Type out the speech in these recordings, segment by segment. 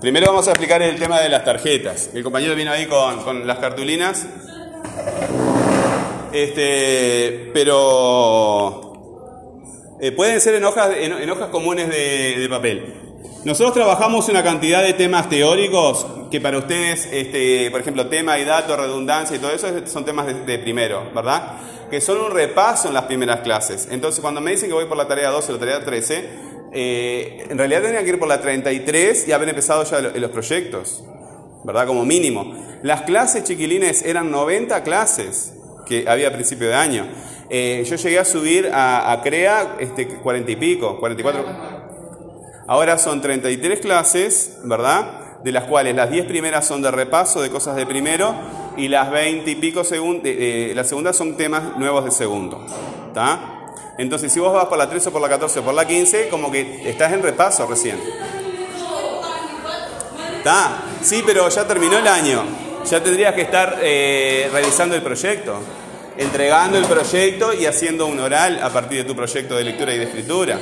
Primero vamos a explicar el tema de las tarjetas. El compañero vino ahí con, las cartulinas. Este, pero eh, pueden ser en hojas, en, hojas comunes de, papel. Nosotros trabajamos una cantidad de temas teóricos que para ustedes, este, por ejemplo, tema y datos, redundancia y todo eso son temas de, de primero, ¿verdad? Que son un repaso en las primeras clases. Entonces, cuando me dicen que voy por la tarea 12 o la tarea 13, eh, en realidad tenía que ir por la 33 y haber empezado ya los proyectos, ¿verdad? Como mínimo. Las clases chiquilines eran 90 clases que había a principio de año. Eh, yo llegué a subir a, CREA este, 40 y pico, 44. Ahora son 33 clases, ¿verdad? De las cuales las 10 primeras son de repaso de cosas de primero y las 20 y pico, de, las segundas son temas nuevos de segundo. ¿Está? Entonces, si vos vas por la 13 o por la 14 o por la 15, como que estás en repaso recién. ¿Está? Sí, pero ya terminó el año. Ya tendrías que estar eh, realizando el proyecto, entregando el proyecto y haciendo un oral a partir de tu proyecto de lectura y de escritura.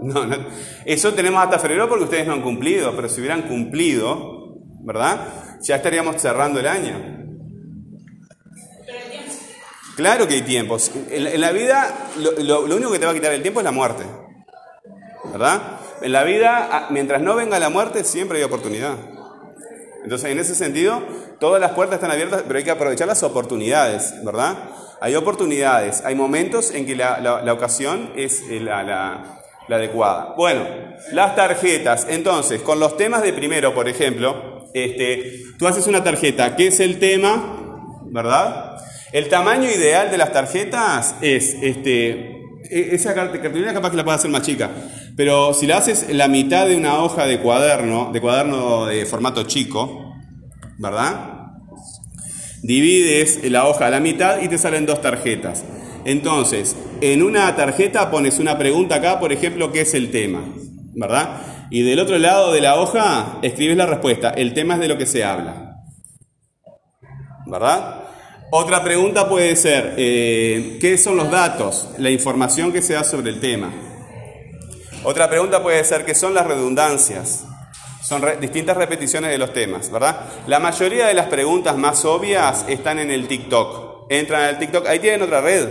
No, no. Eso tenemos hasta febrero porque ustedes no han cumplido, pero si hubieran cumplido, ¿verdad? Ya estaríamos cerrando el año. Claro que hay tiempos. En, la vida, lo, único que te va a quitar el tiempo es la muerte. ¿Verdad? En la vida, mientras no venga la muerte, siempre hay oportunidad. Entonces, en ese sentido, todas las puertas están abiertas, pero hay que aprovechar las oportunidades, ¿verdad? Hay oportunidades, hay momentos en que la, ocasión es eh, la, la, adecuada. Bueno, las tarjetas. Entonces, con los temas de primero, por ejemplo, este, tú haces una tarjeta, ¿qué es el tema? ¿Verdad? El tamaño ideal de las tarjetas es, este, e, esa cartulina capaz que la puedes hacer más chica, pero si la haces la mitad de una hoja de cuaderno, de cuaderno de formato chico, ¿verdad? Divides la hoja a la mitad y te salen dos tarjetas. Entonces, en una tarjeta pones una pregunta acá, por ejemplo, ¿qué es el tema? ¿Verdad? Y del otro lado de la hoja escribes la respuesta. El tema es de lo que se habla. ¿Verdad? Otra pregunta puede ser, eh, ¿qué son los datos? La información que se da sobre el tema. Otra pregunta puede ser, ¿qué son las redundancias? Son distintas repeticiones de los temas, ¿verdad? La mayoría de las preguntas más obvias están en el TikTok. Entran al TikTok, ahí tienen otra red,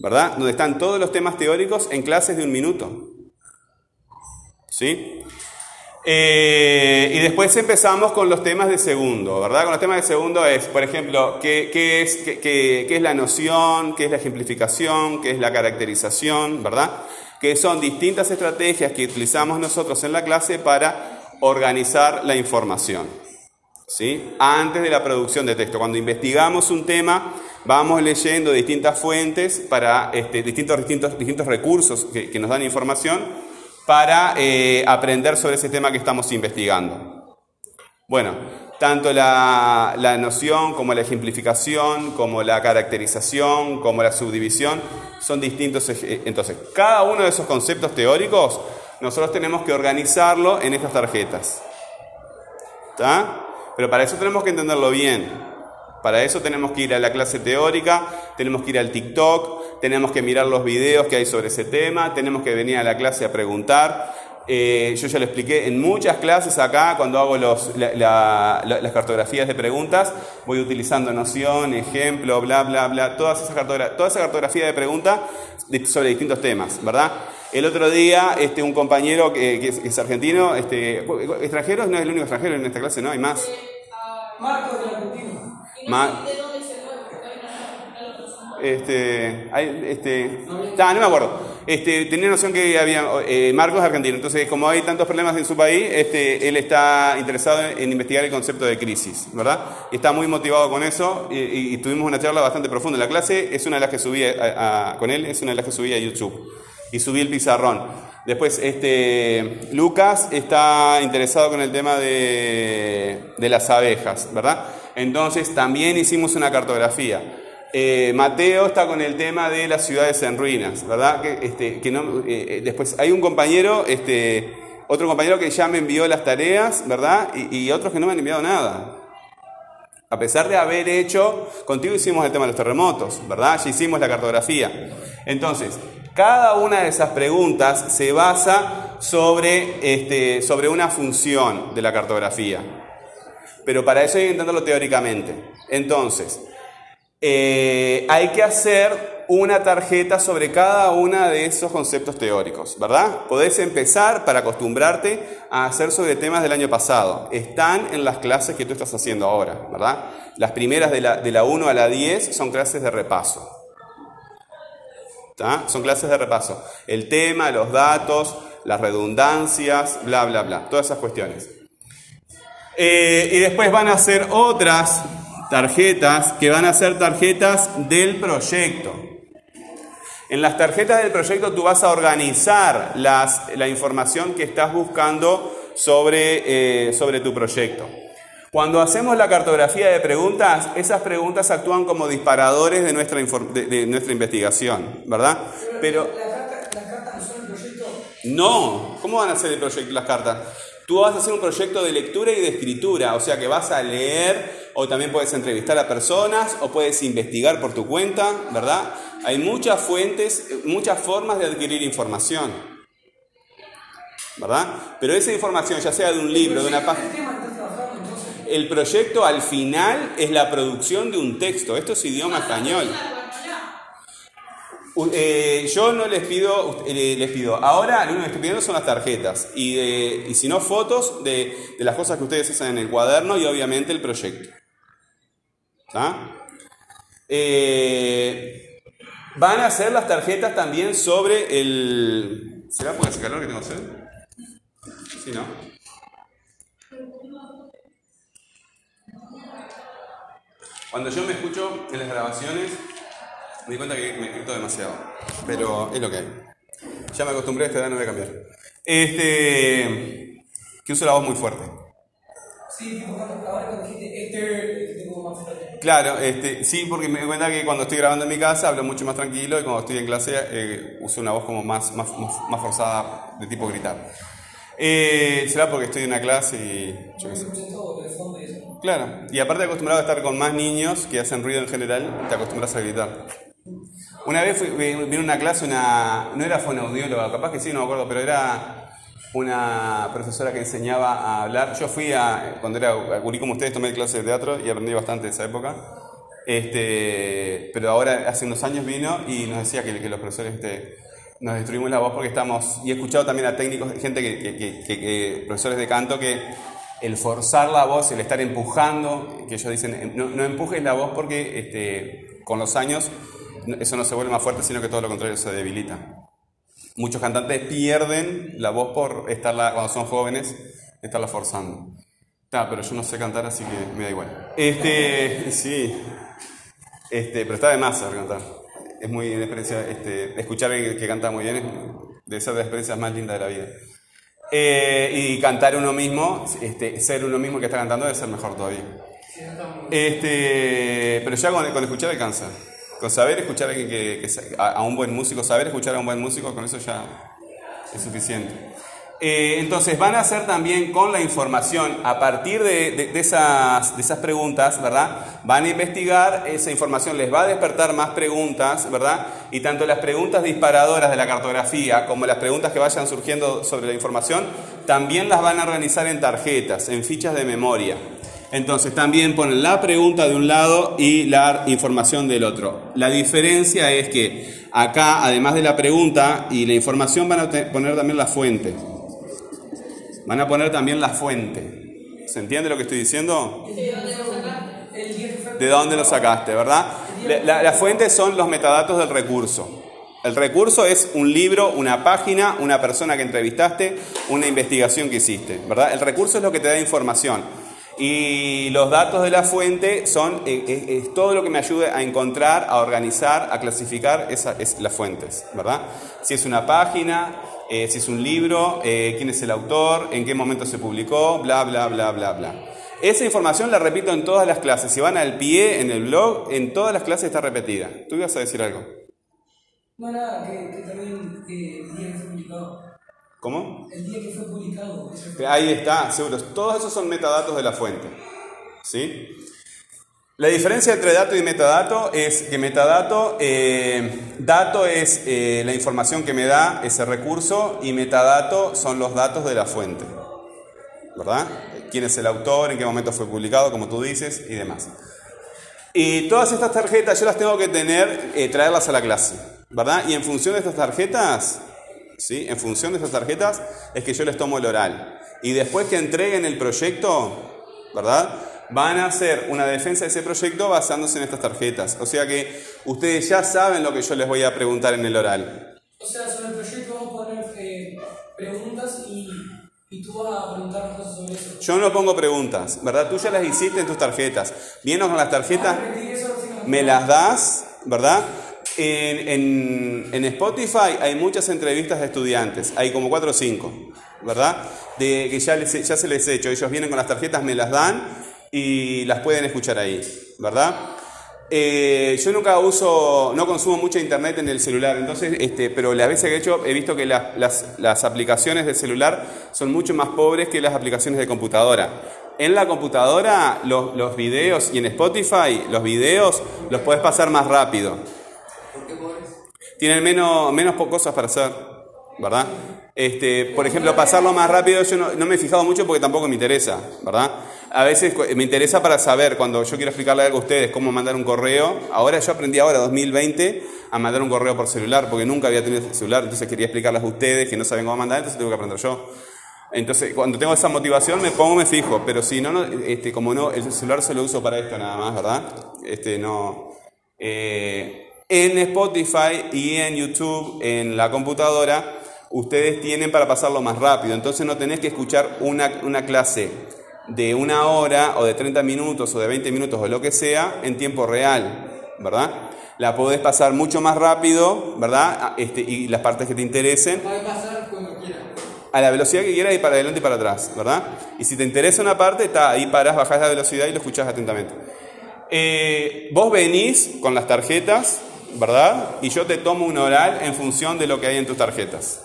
¿verdad? Donde están todos los temas teóricos en clases de un minuto. ¿Sí? Eh, y después empezamos con los temas de segundo, ¿verdad? Con los temas de segundo es, por ejemplo, ¿qué, es, qué, es la noción, qué es la ejemplificación, qué es la caracterización, ¿verdad? Que son distintas estrategias que utilizamos nosotros en la clase para organizar la información, ¿sí? Antes de la producción de texto. Cuando investigamos un tema, vamos leyendo distintas fuentes para este, distintos, distintos, distintos recursos que, que nos dan información para eh, aprender sobre ese tema que estamos investigando. Bueno, tanto la, noción como la ejemplificación, como la caracterización, como la subdivisión, son distintos. Entonces, cada uno de esos conceptos teóricos, nosotros tenemos que organizarlo en estas tarjetas. ¿Está? Pero para eso tenemos que entenderlo bien. Para eso tenemos que ir a la clase teórica, tenemos que ir al TikTok, tenemos que mirar los videos que hay sobre ese tema, tenemos que venir a la clase a preguntar. Eh, yo ya lo expliqué en muchas clases acá, cuando hago los, las cartografías de preguntas, voy utilizando noción, ejemplo, bla, bla, bla, toda esa, toda esa cartografía de preguntas sobre distintos temas, ¿verdad? El otro día, este, un compañero que, es, argentino, este, extranjeros, no es el único extranjero en esta clase, ¿no? Hay más. Marcos de Argentina. Este, este, no me acuerdo. Este, tenía noción que había eh, Marcos argentino, entonces como hay tantos problemas en su país, este, él está interesado en, investigar el concepto de crisis, ¿verdad? Y está muy motivado con eso y, tuvimos una charla bastante profunda. La clase es una de las que subí con él, es una de las que subí a YouTube y subí el pizarrón. Después, este, Lucas está interesado con el tema de, de las abejas, ¿verdad? Entonces también hicimos una cartografía. Eh, Mateo está con el tema de las ciudades en ruinas, ¿verdad? Que, este, eh, eh, después hay un compañero, este, otro compañero que ya me envió las tareas, ¿verdad? Y, otros que no me han enviado nada. A pesar de haber hecho, contigo hicimos el tema de los terremotos, ¿verdad? Ya hicimos la cartografía. Entonces, Cada una de esas preguntas se basa sobre, este, sobre una función de la cartografía. Pero para eso hay que entenderlo teóricamente. Entonces, eh, hay que hacer una tarjeta sobre cada uno de esos conceptos teóricos, ¿verdad? Podés empezar para acostumbrarte a hacer sobre temas del año pasado. Están en las clases que tú estás haciendo ahora, ¿verdad? Las primeras de la, de la 1 a la 10 son clases de repaso. Son clases de repaso. El tema, los datos, las redundancias, bla, bla, bla. Todas esas cuestiones. Eh, y después van a ser otras tarjetas que van a ser tarjetas del proyecto. En las tarjetas del proyecto tú vas a organizar las, la información que estás buscando sobre, eh, sobre tu proyecto. Cuando hacemos la cartografía de preguntas, esas preguntas actúan como disparadores de nuestra, de, nuestra investigación, ¿verdad? Pero... ¿Las cartas no son el proyecto? No, ¿cómo van a ser el proyecto las cartas? Tú vas a hacer un proyecto de lectura y de escritura, o sea que vas a leer o también puedes entrevistar a personas o puedes investigar por tu cuenta, ¿verdad? Hay muchas fuentes, muchas formas de adquirir información, ¿verdad? Pero esa información, ya sea de un libro, de una página... El proyecto al final es la producción de un texto, esto es idioma español. Eh, yo no les pido, eh, les pido, ahora lo único que estoy pidiendo son las tarjetas y, y si no fotos de, de, las cosas que ustedes hacen en el cuaderno y obviamente el proyecto. Eh, van a hacer las tarjetas también sobre el... ¿Será por ese calor que tengo hacer? Sí, ¿no? Cuando yo me escucho en las grabaciones, me di cuenta que me grito demasiado. Pero es lo que hay. Ya me acostumbré a esta edad, no voy a cambiar. Este. Que uso la voz muy fuerte. Sí, ahora cuando dijiste este, tengo más fuerte. Claro, este, sí, porque me di cuenta que cuando estoy grabando en mi casa hablo mucho más tranquilo y cuando estoy en clase eh, uso una voz como más, más, más forzada, de tipo gritar. Eh, será porque estoy en una clase y. Yo qué sé. Claro, y aparte acostumbrado a estar con más niños que hacen ruido en general, te acostumbras a gritar. Una vez vino una clase, una, no era fonoaudióloga, capaz que sí, no me acuerdo, pero era una profesora que enseñaba a hablar. Yo fui a, cuando era gurí como ustedes, tomé clases de teatro y aprendí bastante de esa época. Este, pero ahora, hace unos años vino y nos decía que, los profesores este, nos destruimos la voz porque estamos, y he escuchado también a técnicos, gente que, que, profesores de canto, que el forzar la voz, el estar empujando, que ellos dicen, no, no empujes la voz porque este, con los años eso no se vuelve más fuerte, sino que todo lo contrario se debilita. Muchos cantantes pierden la voz por estarla, cuando son jóvenes, estarla forzando. Está, pero yo no sé cantar, así que me da igual. Este, sí. Este, pero está de más saber cantar. Es muy una experiencia, este, escuchar a alguien que canta muy bien, es de ser de las experiencias más lindas de la vida. Eh, y cantar uno mismo, este, ser uno mismo que está cantando debe ser mejor todavía. Este, pero ya con, con escuchar alcanza. Saber escuchar a, a, un buen músico, saber escuchar a un buen músico, con eso ya es suficiente. Eh, entonces van a hacer también con la información, a partir de, esas, de, esas, preguntas, ¿verdad? Van a investigar esa información, les va a despertar más preguntas, ¿verdad? Y tanto las preguntas disparadoras de la cartografía como las preguntas que vayan surgiendo sobre la información, también las van a organizar en tarjetas, en fichas de memoria. Entonces también ponen la pregunta de un lado y la información del otro. La diferencia es que acá, además de la pregunta y la información, van a poner también la fuente. Van a poner también la fuente. ¿Se entiende lo que estoy diciendo? ¿De dónde lo sacaste, verdad? La, la fuente son los metadatos del recurso. El recurso es un libro, una página, una persona que entrevistaste, una investigación que hiciste, ¿verdad? El recurso es lo que te da información. Y los datos de la fuente son eh, eh, es, todo lo que me ayude a encontrar, a organizar, a clasificar esas las fuentes, ¿verdad? Si es una página, eh, si es un libro, quién es el autor, en qué momento se publicó, bla, bla, bla, bla, bla. Esa información la repito en todas las clases. Si van al pie en el blog, en todas las clases está repetida. ¿Tú ibas a decir algo? No, nada, que, también fue publicado. ¿Cómo? El día que fue publicado. Ahí está, seguro. Todos esos son metadatos de la fuente. ¿Sí? La diferencia entre dato y metadato es que metadato, eh, dato es eh, la información que me da ese recurso y metadato son los datos de la fuente. ¿Verdad? ¿Quién es el autor? ¿En qué momento fue publicado? Como tú dices y demás. Y todas estas tarjetas yo las tengo que tener, eh, traerlas a la clase. ¿Verdad? Y en función de estas tarjetas, ¿sí? En función de estas tarjetas es que yo les tomo el oral. Y después que entreguen el proyecto, ¿verdad? van a hacer una defensa de ese proyecto basándose en estas tarjetas. O sea que ustedes ya saben lo que yo les voy a preguntar en el oral. O sea, sobre el proyecto vamos a poner eh, preguntas y, y, tú vas a preguntar cosas sobre eso. Yo no pongo preguntas, ¿verdad? Tú ya las hiciste en tus tarjetas. Vienes con las tarjetas, me las das, ¿verdad? En, Spotify hay muchas entrevistas de estudiantes, hay como cuatro o cinco, ¿verdad? De que ya, les, ya se les he hecho, ellos vienen con las tarjetas, me las dan y las pueden escuchar ahí, ¿verdad? Eh, yo nunca uso, no consumo mucho internet en el celular, entonces, este, pero las veces que he hecho he visto que las, aplicaciones de celular son mucho más pobres que las aplicaciones de computadora. En la computadora, los, los videos y en Spotify, los videos los puedes pasar más rápido. Tienen menos, menos cosas para hacer, ¿verdad? Este, por ejemplo, pasarlo más rápido, yo no, no me he fijado mucho porque tampoco me interesa, ¿verdad? a veces me interesa para saber, cuando yo quiero explicarle algo a ustedes, cómo mandar un correo. Ahora yo aprendí ahora, 2020, a mandar un correo por celular, porque nunca había tenido celular, entonces quería explicarles a ustedes que no saben cómo mandar, entonces tengo que aprender yo. Entonces, cuando tengo esa motivación, me pongo, me fijo, pero si no, este, como no, el celular se lo uso para esto nada más, ¿verdad? Este, no. Eh, en Spotify y en YouTube, en la computadora, ustedes tienen para pasarlo más rápido, entonces no tenés que escuchar una, una clase de una hora o de 30 minutos o de 20 minutos o lo que sea en tiempo real, ¿verdad? La podés pasar mucho más rápido, ¿verdad? Ah, este, y las partes que te interesen. pasar cuando A la velocidad que quieras y para adelante y para atrás, ¿verdad? Y si te interesa una parte, está ahí parás, bajás la velocidad y lo escuchás atentamente. Eh, vos venís con las tarjetas, ¿verdad? Y yo te tomo un oral en función de lo que hay en tus tarjetas.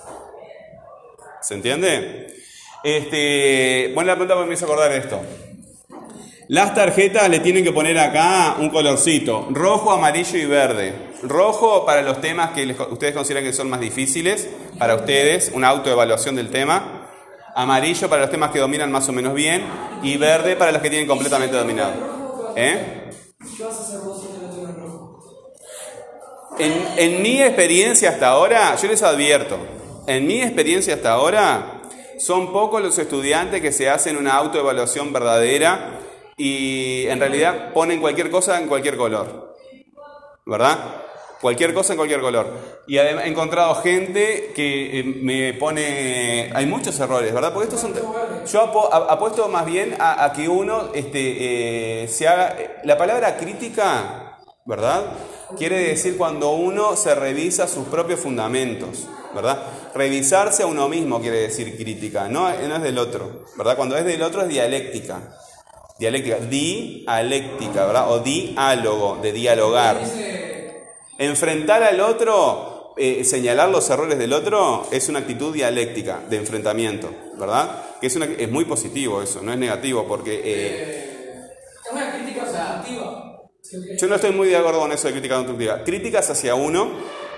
¿Se entiende? Este, bueno, la pregunta porque me hizo acordar esto. Las tarjetas le tienen que poner acá un colorcito, rojo, amarillo y verde. Rojo para los temas que ustedes consideran que son más difíciles, para ustedes, una autoevaluación del tema. Amarillo para los temas que dominan más o menos bien. Y verde para los que tienen completamente dominado. ¿Eh? En, en mi experiencia hasta ahora, yo les advierto, en mi experiencia hasta ahora, son pocos los estudiantes que se hacen una autoevaluación verdadera y en realidad ponen cualquier cosa en cualquier color. ¿Verdad? Cualquier cosa en cualquier color. Y he encontrado gente que eh, me pone... Hay muchos errores, ¿verdad? Porque estos son... Yo apuesto más bien a, que uno este, eh, se haga... La palabra crítica, ¿verdad? Quiere decir cuando uno se revisa sus propios fundamentos, ¿verdad? Revisarse a uno mismo quiere decir crítica, no, es del otro, ¿verdad? Cuando es del otro es dialéctica. Dialéctica, dialéctica, ¿verdad? O diálogo, de dialogar. Enfrentar al otro, eh, señalar los errores del otro, es una actitud dialéctica, de enfrentamiento, ¿verdad? Que es, una, es muy positivo eso, no es negativo, porque... Eh, es una crítica constructiva. Yo no estoy muy de acuerdo con eso de crítica constructiva. Críticas hacia uno,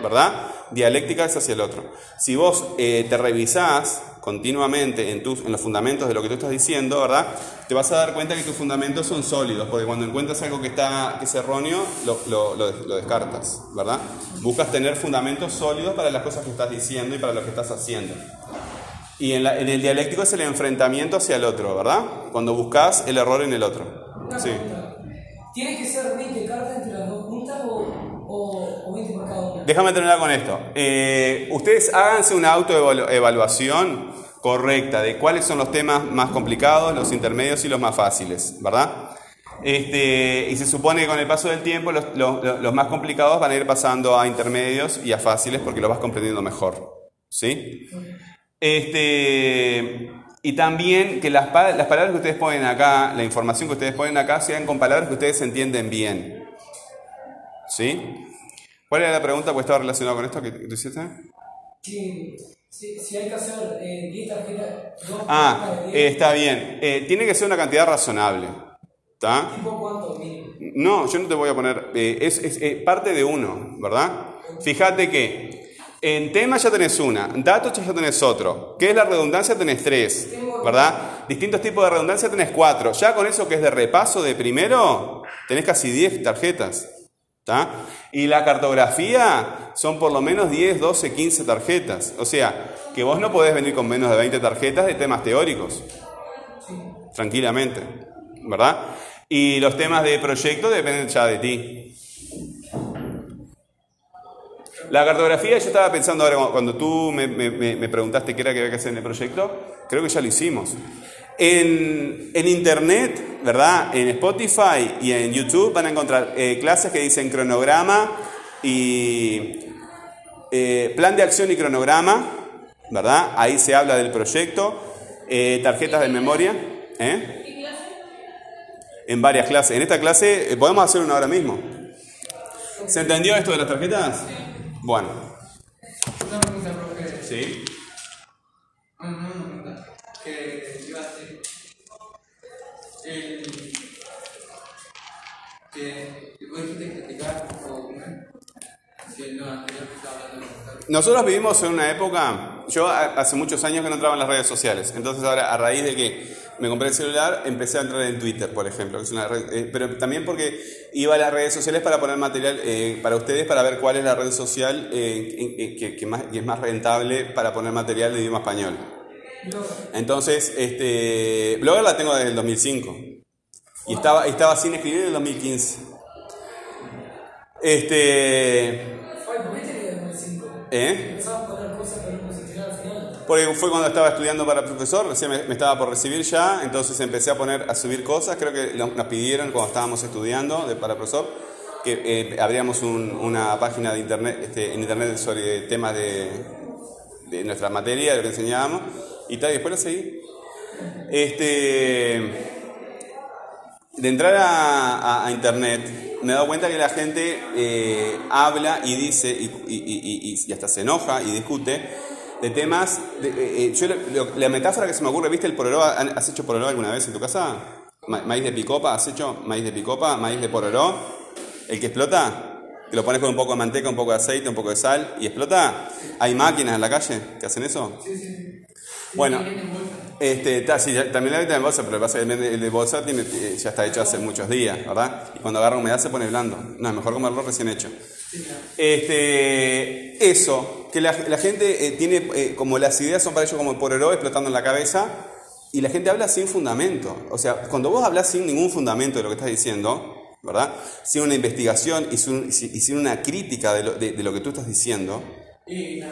¿verdad? Dialécticas hacia el otro. Si vos eh, te revisás continuamente en, tus, en los fundamentos de lo que tú estás diciendo, ¿verdad? Te vas a dar cuenta que tus fundamentos son sólidos, porque cuando encuentras algo que, está, que es erróneo, lo, lo, lo, descartas, ¿verdad? Buscas tener fundamentos sólidos para las cosas que estás diciendo y para lo que estás haciendo. Y en, en el dialéctico es el enfrentamiento hacia el otro, ¿verdad? Cuando buscas el error en el otro. Sí. ¿Tiene que ser 20 cartas entre las dos juntas o, o, 20 por cada una? Déjame terminar con esto. Eh, ustedes háganse una autoevaluación correcta de cuáles son los temas más complicados, los intermedios y los más fáciles, ¿verdad? Este, y se supone que con el paso del tiempo los, los, los, más complicados van a ir pasando a intermedios y a fáciles porque lo vas comprendiendo mejor. ¿Sí? Este, y también que las, las, palabras que ustedes ponen acá, la información que ustedes ponen acá, sean con palabras que ustedes entienden bien. ¿Sí? ¿Cuál era la pregunta que estaba relacionada con esto que tú hiciste? Sí, si, hay que hacer eh, 10 tarjetas. Ah, está bien. Eh, tiene que ser una cantidad razonable. ¿Está? ¿Tipo cuánto? No, yo no te voy a poner. eh, es, es, eh, parte de uno, ¿verdad? Fíjate que en tema ya tenés una, datos ya tenés otro. ¿Qué es la redundancia? Tenés tres, ¿verdad? Distintos tipos de redundancia tenés cuatro. Ya con eso que es de repaso de primero, tenés casi 10 tarjetas. Y la cartografía son por lo menos 10, 12, 15 tarjetas. O sea, que vos no podés venir con menos de 20 tarjetas de temas teóricos. Tranquilamente. ¿Verdad? Y los temas de proyecto dependen ya de ti. La cartografía, yo estaba pensando ahora, cuando- tú me, preguntaste qué era que había que hacer en el proyecto, creo que ya lo hicimos. En, Internet, ¿verdad? En Spotify y en YouTube van a encontrar eh, clases que dicen cronograma y eh, plan de acción y cronograma, ¿verdad? Ahí se habla del proyecto, eh, tarjetas de memoria, ¿eh? En varias clases. En esta clase, podemos hacer una ahora mismo. ¿Se entendió esto de las tarjetas? Bueno, Una pregunta, profe. sí. No, no, una pregunta. Que iba a hacer. El. Que. Vos dijiste criticar o. Que no, anterior que estaba hablando Nosotros vivimos en una época, yo hace muchos años que no entraba en las redes sociales, entonces ahora a raíz de que me compré el celular empecé a entrar en Twitter, por ejemplo, que es una red- eh, pero también porque iba a las redes sociales para poner material eh, para ustedes, para ver cuál es la red social eh, que, que más, que es más rentable para poner material de idioma español. Entonces, este, Blogger la tengo desde el 2005 y estaba, estaba sin escribir en el 2015. Este, Oye, ¿por qué te quedas en el 5? ¿eh? Empezabas a poner cosas pero no se tirar al final. Porque fue cuando estaba estudiando para profesor, recién me, estaba por recibir ya, entonces empecé a poner, a subir cosas, creo que nos pidieron cuando estábamos estudiando de, para profesor, que eh, abríamos un- una página de internet, este, en internet sobre temas de, de nuestra materia, de lo que enseñábamos, y tal, y después lo seguí. Este, de entrar a, internet, me he dado cuenta que la gente eh, habla y dice, y- y hasta se enoja y discute, de temas. de- eh, eh, yo lo- la metáfora que se me ocurre, ¿viste el pororó? ¿Han- ¿Has hecho pororó alguna vez en tu casa? Ma- ¿Maíz de picopa? ¿Has hecho maíz de picopa? ¿Maíz de pororó? ¿El que explota? Que lo pones con un poco de manteca, un poco de aceite, un poco de sal y explota. ¿Hay máquinas en la calle que hacen eso? Bueno, este, ta, sí, también la venta de bolsa, pero lo que pasa que el de- bolsa tiene- eh, ya está hecho hace muchos días, ¿verdad? Y cuando agarra humedad se pone blando. No, es mejor comerlo recién hecho. Este, eso, que la, la gente eh, tiene, eh, como las ideas son para ellos como pororó explotando en la cabeza, y la gente habla sin fundamento. O sea, cuando vos hablas sin ningún fundamento de lo que estás diciendo, ¿verdad? Sin una investigación y sin, y sin una crítica de lo, de- de lo que tú estás diciendo,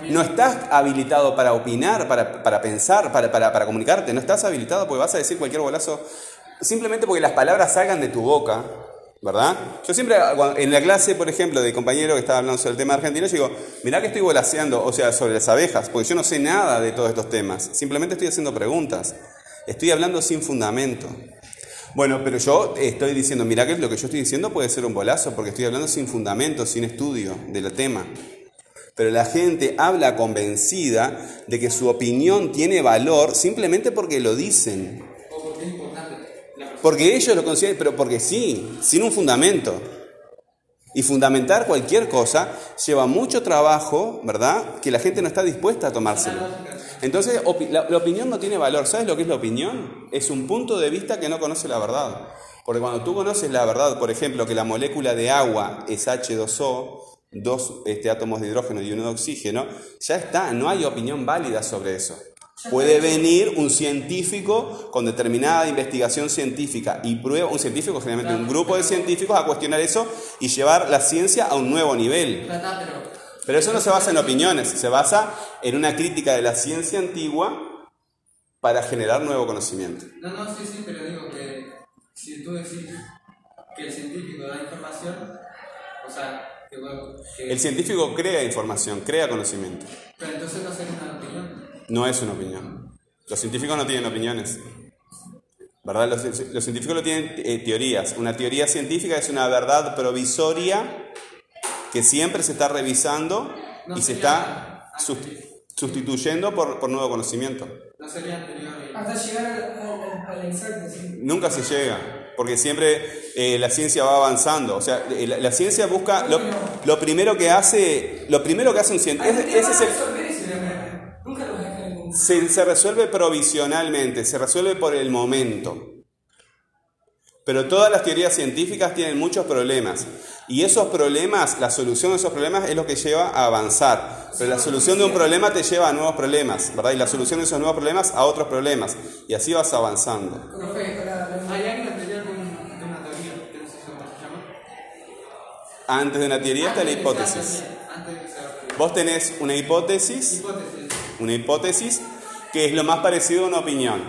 no estás habilitado para opinar, para, para pensar, para, para, para comunicarte. No estás habilitado porque vas a decir cualquier bolazo simplemente porque las palabras salgan de tu boca, ¿verdad? Yo siempre, en la clase, por ejemplo, de compañero que estaba hablando sobre el tema argentino, yo digo, mirá que estoy volaseando, o sea, sobre las abejas, porque yo no sé nada de todos estos temas. Simplemente estoy haciendo preguntas. Estoy hablando sin fundamento. Bueno, pero yo estoy diciendo, mirá que lo que yo estoy diciendo puede ser un bolazo, porque estoy hablando sin fundamento, sin estudio del tema. Pero la gente habla convencida de que su opinión tiene valor simplemente porque lo dicen. Porque ellos lo consideran, pero porque sí, sin un fundamento. Y fundamentar cualquier cosa lleva mucho trabajo, ¿verdad? Que la gente no está dispuesta a tomárselo. Entonces, la opinión no tiene valor. ¿Sabes lo que es la opinión? Es un punto de vista que no conoce la verdad. Porque cuando tú conoces la verdad, por ejemplo, que la molécula de agua es H2O, dos este, átomos de hidrógeno y uno de oxígeno, ya está, no hay opinión válida sobre eso. Puede venir un científico con determinada investigación científica y prueba, un científico, generalmente un grupo de científicos, a cuestionar eso y llevar la ciencia a un nuevo nivel. Pero. Eso no se basa en opiniones, se basa en una crítica de la ciencia antigua para generar nuevo conocimiento. No, no, sí, sí, pero digo que si tú decís que el científico da información, o sea, que, bueno, que- El científico crea información, crea conocimiento. pero entonces no sería una. No es una opinión. Los científicos no tienen opiniones. ¿Verdad? Los, los científicos no tienen eh, teorías. Una teoría científica es una verdad provisoria que siempre se está revisando No y se está sus- sustituyendo por, por nuevo conocimiento. No sería anterior. Hasta llegar al, al, al, al exacto, sí. Nunca se llega. porque siempre eh, la ciencia va avanzando. O sea, eh, la, ciencia busca lo, lo, primero que hace, lo primero que hace un científico. Ese, es se, se resuelve provisionalmente, se resuelve por el momento. Pero todas las teorías científicas tienen muchos problemas. Y esos problemas, la solución de esos problemas es lo que lleva a avanzar. Pero la solución de un problema te lleva a nuevos problemas, ¿verdad? Y la solución de esos nuevos problemas a otros problemas. Y así vas avanzando. Antes de una teoría está la hipótesis. Vos tenés una hipótesis, una hipótesis que es lo más parecido a una opinión,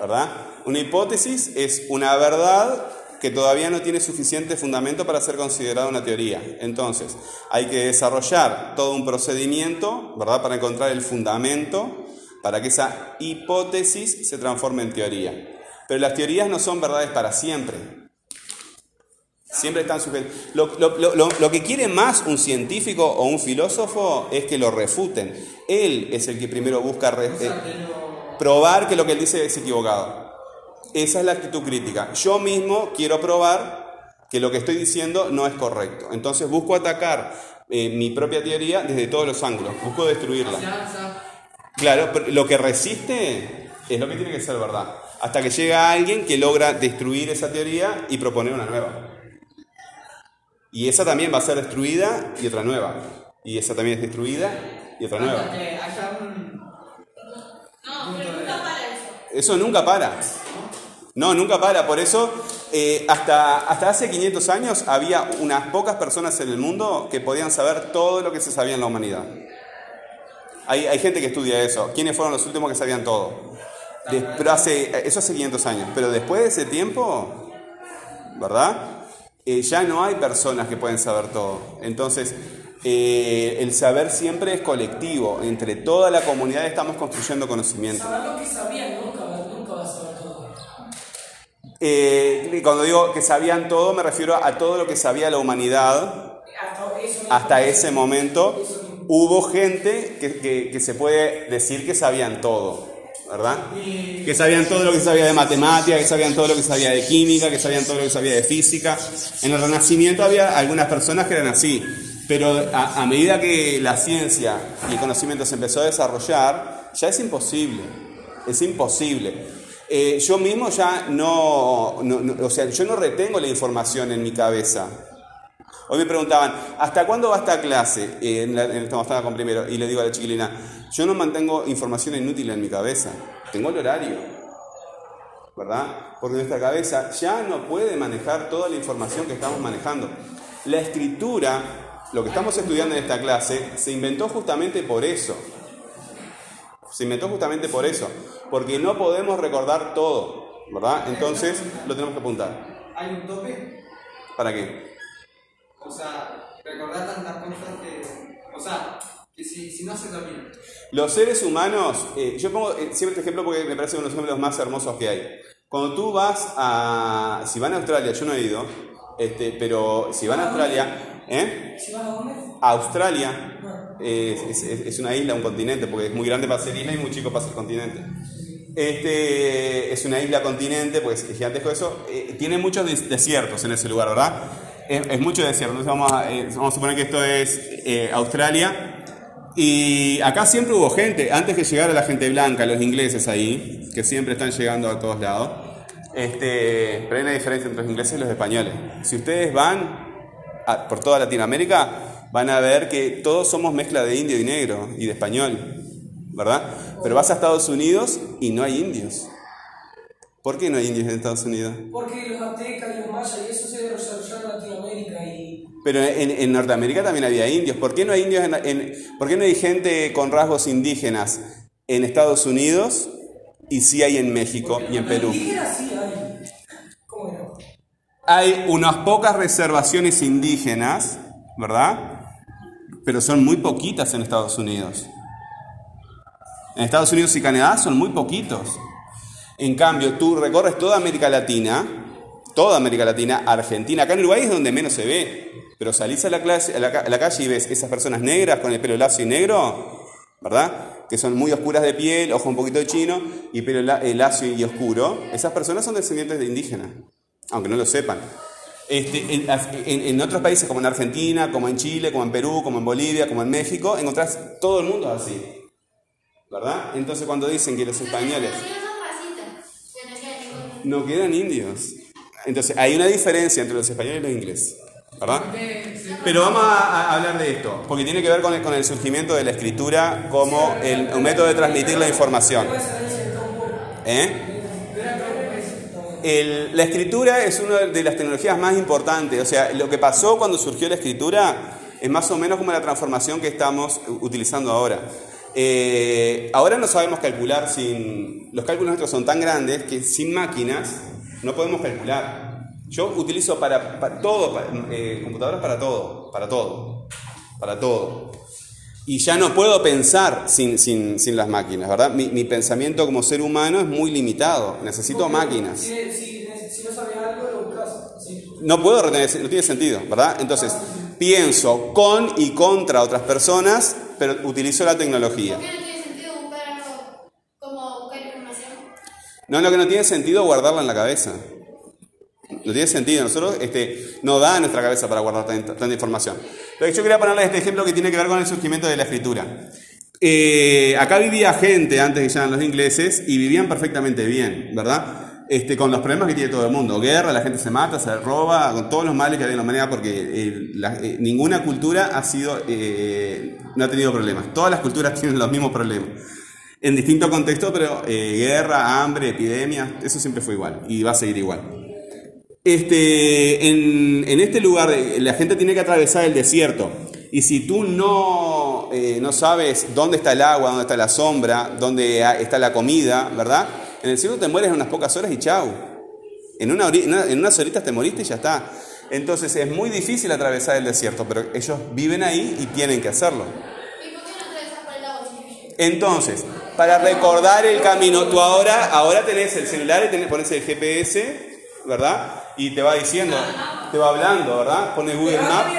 ¿verdad? Una hipótesis es una verdad que todavía no tiene suficiente fundamento para ser considerada una teoría. Entonces, hay que desarrollar todo un procedimiento, ¿verdad?, para encontrar el fundamento para que esa hipótesis se transforme en teoría. Pero las teorías no son verdades para siempre. Siempre están sujetas. Lo, que quiere más un científico o un filósofo es que lo refuten. Él es el que primero busca eh, probar que lo que él dice es equivocado. Esa es la actitud crítica. Yo mismo quiero probar que lo que estoy diciendo no es correcto. Entonces busco atacar eh, mi propia teoría desde todos los ángulos, busco destruirla. Claro, lo que resiste es lo que tiene que ser verdad. Hasta que llega alguien que logra destruir esa teoría y proponer una nueva. Y esa también va a ser destruida y otra nueva. Y esa también es destruida y otra nueva. Eso nunca para. No, nunca para. Por eso, eh, hasta, hasta hace 500 años había unas pocas personas en el mundo que podían saber todo lo que se sabía en la humanidad. Hay, hay gente que estudia eso. ¿Quiénes fueron los últimos que sabían todo? pero hace, eso hace 500 años. Pero después de ese tiempo, ¿verdad? Eh, ya no hay personas que pueden saber todo. Entonces, eh, el saber siempre es colectivo. Entre toda la comunidad estamos construyendo conocimiento. Saber lo que sabían nunca, nunca va a saber eh, cuando digo que sabían todo, me refiero a todo lo que sabía la humanidad. Hasta ese momento hubo gente que, se puede decir que sabían todo, ¿verdad? Que sabían todo lo que sabía de matemática, que sabían todo lo que sabía de química, que sabían todo lo que sabía de física. En el Renacimiento había algunas personas que eran así, pero a, medida que la ciencia y el conocimiento se empezó a desarrollar, ya es imposible, es imposible. Eh, yo mismo ya no, o sea, yo no retengo la información en mi cabeza. Hoy me preguntaban, ¿hasta cuándo va esta clase? Eh, en, la, con primero, y le digo a la chiquilina, yo no mantengo información inútil en mi cabeza, tengo el horario, ¿verdad? Porque nuestra cabeza ya no puede manejar toda la información que estamos manejando. La escritura, lo que estamos estudiando en esta clase, se inventó justamente por eso. Se inventó justamente por eso, porque no podemos recordar todo, ¿verdad? Entonces lo tenemos que apuntar. ¿Hay un tope? ¿Para qué? O sea, recordar tantas cosas que... O sea, que si, si no se termina. Los seres humanos, eh, yo pongo eh, siempre este ejemplo porque me parece uno de los ejemplos más hermosos que hay. Cuando tú vas a... Si van a Australia, yo no he ido, este, pero si van a Australia... ¿Eh? ¿Si vas a dónde? A Australia. Es, una isla, un continente, porque es muy grande para ser isla y muy chico para ser continente. Este, es una isla continente, pues es gigantesco eso. Eh, tiene muchos desiertos en ese lugar, ¿verdad? Es, mucho desierto. Entonces vamos a, eh, vamos a suponer que esto es eh, Australia. Y acá siempre hubo gente, antes que llegara la gente blanca, los ingleses ahí, que siempre están llegando a todos lados. Este, pero hay una diferencia entre los ingleses y los españoles. Si ustedes van por toda Latinoamérica, van a ver que todos somos mezcla de indio y negro y de español, ¿verdad? Pero vas a Estados Unidos y no hay indios. ¿Por qué no hay indios en Estados Unidos? Porque los aztecas y los mayas y eso se desarrolló en Latinoamérica y... Pero en, Norteamérica también había indios. ¿Por qué no hay indios en, ¿Por qué no hay gente con rasgos indígenas en Estados Unidos y sí hay en México y en Perú? Indígenas sí hay. ¿Cómo no? Hay unas pocas reservaciones indígenas, ¿verdad? pero son muy poquitas en Estados Unidos. En Estados Unidos y Canadá son muy poquitos. En cambio, tú recorres toda América Latina, toda América Latina, Argentina, acá en Uruguay es donde menos se ve, pero salís a la, calle y ves esas personas negras con el pelo lacio y negro, ¿verdad? Que son muy oscuras de piel, ojo un poquito de chino y pelo lacio y oscuro. Esas personas son descendientes de indígenas. aunque no lo sepan. Este, en- en otros países como en Argentina, como en Chile, como en Perú, como en Bolivia, como en México, encontrás todo el mundo así. ¿Verdad? Entonces cuando dicen que los españoles no quedan indios. Entonces hay una diferencia entre los españoles y los ingleses. ¿Verdad? Pero vamos a, hablar de esto, porque tiene que ver con el, surgimiento de la escritura como un método de transmitir la información. ¿Eh? El- la escritura es una de las tecnologías más importantes. O sea, lo que pasó cuando surgió la escritura es más o menos como la transformación que estamos utilizando ahora. Eh, ahora no sabemos calcular sin... Los cálculos nuestros son tan grandes que sin máquinas no podemos calcular. Yo utilizo para, para todo, para- eh, computadoras para todo, para todo, para todo. Y ya no puedo pensar sin, sin, sin las máquinas, ¿verdad? Mi, mi pensamiento como ser humano es muy limitado. Necesito máquinas. Si, si, si no sabes algo, lo buscas. así. No puedo retener, no tiene sentido, ¿verdad? Entonces, pienso con y contra otras personas, pero utilizo la tecnología. ¿Por qué no tiene sentido buscar algo como buscar información? No, lo que no tiene sentido es guardarla en la cabeza. No tiene sentido. Nosotros este, no da nuestra cabeza para guardar tanta, tanta información. Pero yo quería ponerles este ejemplo que tiene que ver con el surgimiento de la escritura. Eh, acá vivía gente antes que llegaran los ingleses y vivían perfectamente bien, ¿verdad? Este, con los problemas que tiene todo el mundo. Guerra, la gente se mata, se roba, con todos los males que hay en la humanidad, porque eh, eh, ninguna cultura ha sido, eh, no ha tenido problemas. Todas las culturas tienen los mismos problemas. En distintos contextos, pero guerra, hambre, epidemias, eso siempre fue igual y va a seguir igual. Este, en, en este lugar la gente tiene que atravesar el desierto y si tú no, no sabes dónde está el agua, dónde está la sombra, dónde está la comida, ¿verdad? En el desierto te mueres en unas pocas horas y chau. En, una en una- en unas horitas te moriste y ya está. Entonces es muy difícil atravesar el desierto, pero ellos viven ahí y tienen que hacerlo. ¿Y por qué no atravesas por el agua si llueve? Entonces, para recordar el camino, tú ahora, ahora tenés el celular y tenés, pones el GPS, ¿verdad? Y te va diciendo, te va hablando, ¿verdad? Pone Google Maps,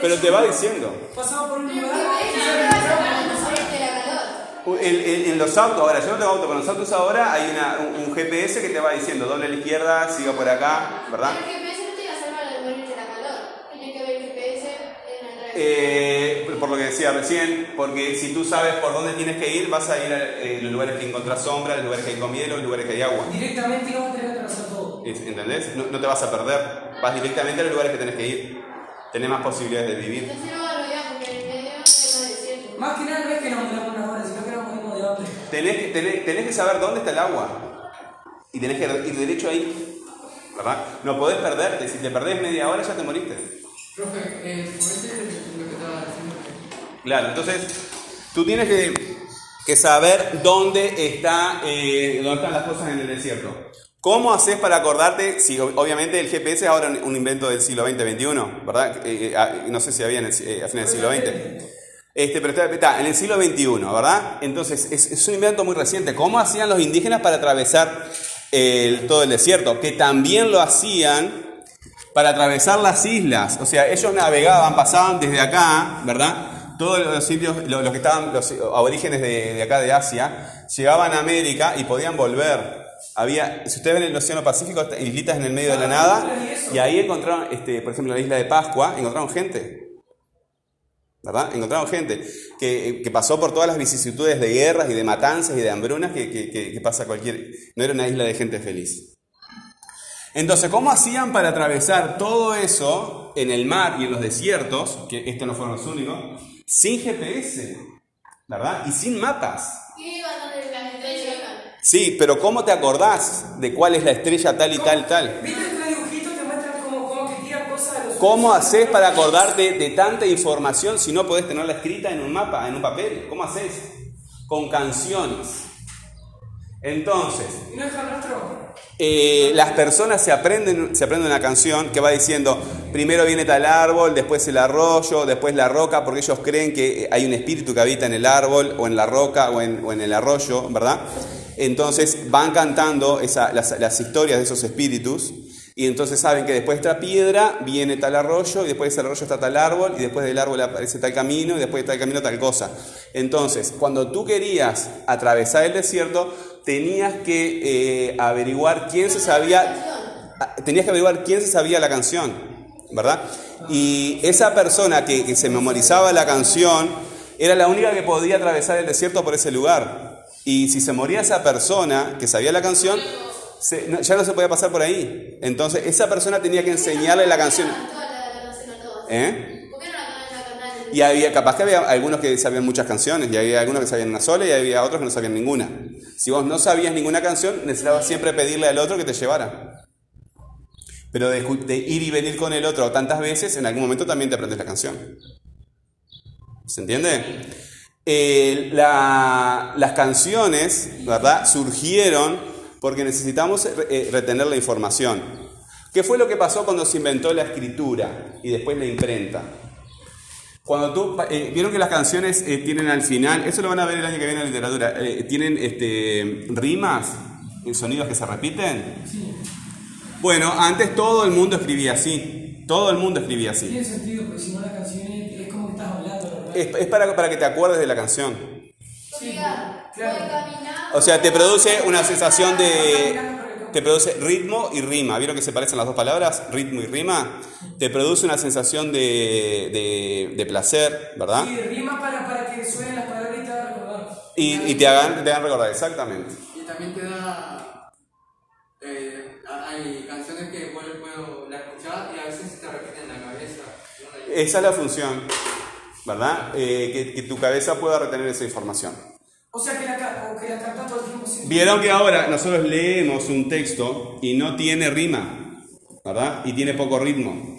pero te va diciendo. Pasaba por un lugar. ¿qué no te vas a para no salirte la El- el- en los autos, ahora, yo no tengo auto, pero en los autos ahora hay una- un, un GPS que te va diciendo, doble a la izquierda, siga por acá, ¿verdad? Pero el GPS no te va a salvar al morir de la calor. Tiene que ver el GPS en la. Eh, por lo que decía recién, porque si tú sabes por dónde tienes que ir, vas a ir a eh, los lugares que encontrás sombra, los lugares que hay comida, los lugares que hay agua. Directamente íbamos a tener que atravesar todo. ¿Entendés? No, no te vas a perder. Vas directamente a los lugares que tenés que ir. Tenés más posibilidades de vivir. Entonces no va a olvidar porque en el medio desierto. Más que nada no es que nos muramos una hora, sino que nos morimos de hambre. Tenés que, tenés, tenés que saber dónde está el agua. Y tenés que ir derecho ahí. ¿Verdad? No podés perderte. Si te perdés media hora ya te moriste. Profe, eh, lo que estaba diciendo. Claro, entonces tú tienes que, que saber dónde, está, eh, dónde están las cosas en el desierto. ¿Cómo haces para acordarte? Si ob- obviamente el GPS es ahora un invento del siglo XX-XXI, ¿verdad? Eh, eh, ah, no sé si había en el, eh, a finales del siglo XX. Este, pero está, en el siglo XXI, ¿verdad? Entonces es, un invento muy reciente. ¿Cómo hacían los indígenas para atravesar todo el desierto? Que también lo hacían para atravesar las islas. O sea, ellos navegaban, pasaban desde acá, ¿verdad? Todos los sitios, lo- los, que estaban, los aborígenes de, acá de Asia, llegaban a América y podían volver. Había, si ustedes ven el Océano Pacífico, islitas en el medio de la nada, y ahí encontraron, este, por ejemplo, la isla de Pascua, encontraron gente. ¿Verdad? Encontraron gente que, que pasó por todas las vicisitudes de guerras y de matanzas y de hambrunas que, que- que- que pasa cualquier... No era una isla de gente feliz. Entonces, ¿cómo hacían para atravesar todo eso en el mar y en los desiertos, que estos no fueron los únicos, sin GPS, ¿verdad? Y sin mapas. Iban. Sí, pero ¿cómo te acordás de cuál es la estrella tal y tal y tal? ¿Cómo haces para acordarte de tanta información si no podés tenerla escrita en un mapa, en un papel? ¿Cómo haces? Con canciones. Entonces, eh, las personas se aprenden, se aprenden una canción que va diciendo, primero viene tal árbol, después el arroyo, después la roca, porque ellos creen que hay un espíritu que habita en el árbol, o en la roca, o en, o en el arroyo, ¿verdad? Entonces van cantando esa- las, las historias de esos espíritus, y entonces saben que después de esta piedra viene tal arroyo, y después de ese arroyo está tal árbol, y después del árbol aparece tal camino, y después de tal camino tal cosa. Entonces, cuando tú querías atravesar el desierto, tenías que eh, averiguar quién se sabía ah, tenías que averiguar quién se sabía la canción, ¿verdad? Y esa persona que, que se memorizaba la canción era la única que podía atravesar el desierto por ese lugar. Y si se moría esa persona que sabía la canción, no- ya no se podía pasar por ahí. Entonces esa persona tenía que enseñarle la canción. ¿Eh? Y había, capaz que había algunos que sabían muchas canciones, y había algunos que sabían una sola, y había otros que no sabían ninguna. Si vos no sabías ninguna canción, necesitabas siempre pedirle al otro que te llevara. Pero de, ir y venir con el otro tantas veces, en algún momento también te aprendes la canción. ¿Se entiende? Eh, la- las canciones, ¿verdad? Surgieron porque necesitamos eh, retener la información. ¿Qué fue lo que pasó cuando se inventó la escritura y después la imprenta? Cuando tú, eh, vieron que las canciones eh, tienen al final, eso lo van a ver el año que viene en literatura, eh, tienen este, rimas, eh, sonidos que se repiten. Bueno, antes todo el mundo escribía así, todo el mundo escribía así. Tiene sentido, porque si no las canciones es como que estás hablando, ¿verdad? Es, es para, para que te acuerdes de la canción. Sí, O sea, te produce una sensación de... Te produce ritmo y rima. ¿Vieron que se parecen las dos palabras? Ritmo y rima. Te produce una sensación de, de, de placer, ¿verdad? Sí, rima para, para que suenen las palabras y te hagan recordar. Y, y te, hagan, te hagan recordar, exactamente. Y también te da. eh, hay canciones que vos puedo la escuchar y a veces se te repiten en la cabeza. Esa es la función, ¿verdad? Eh, que, que tu cabeza pueda retener esa información. O sea que la, ca- o que la canta todo el tiempo. Vieron que ahora nosotros leemos un texto y no tiene rima, ¿verdad? Y tiene poco ritmo.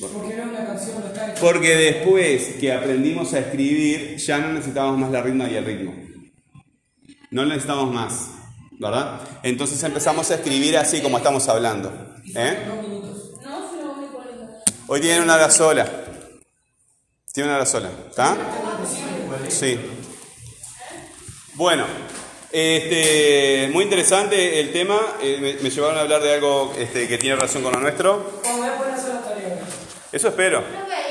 Porque no es una canción, no está. Porque después que aprendimos a escribir, ya no necesitamos más la rima y el ritmo. No necesitamos más, ¿verdad? Entonces empezamos a escribir así como estamos hablando. ¿eh? Dos minutos. No, solo voy por el- Hoy tienen una hora sola. Tienen una hora sola, ¿está? Sí. Bueno, este, muy interesante el tema. eh, me, me llevaron a hablar de algo este, que tiene relación con lo nuestro. Tarea. Eso espero. Profe,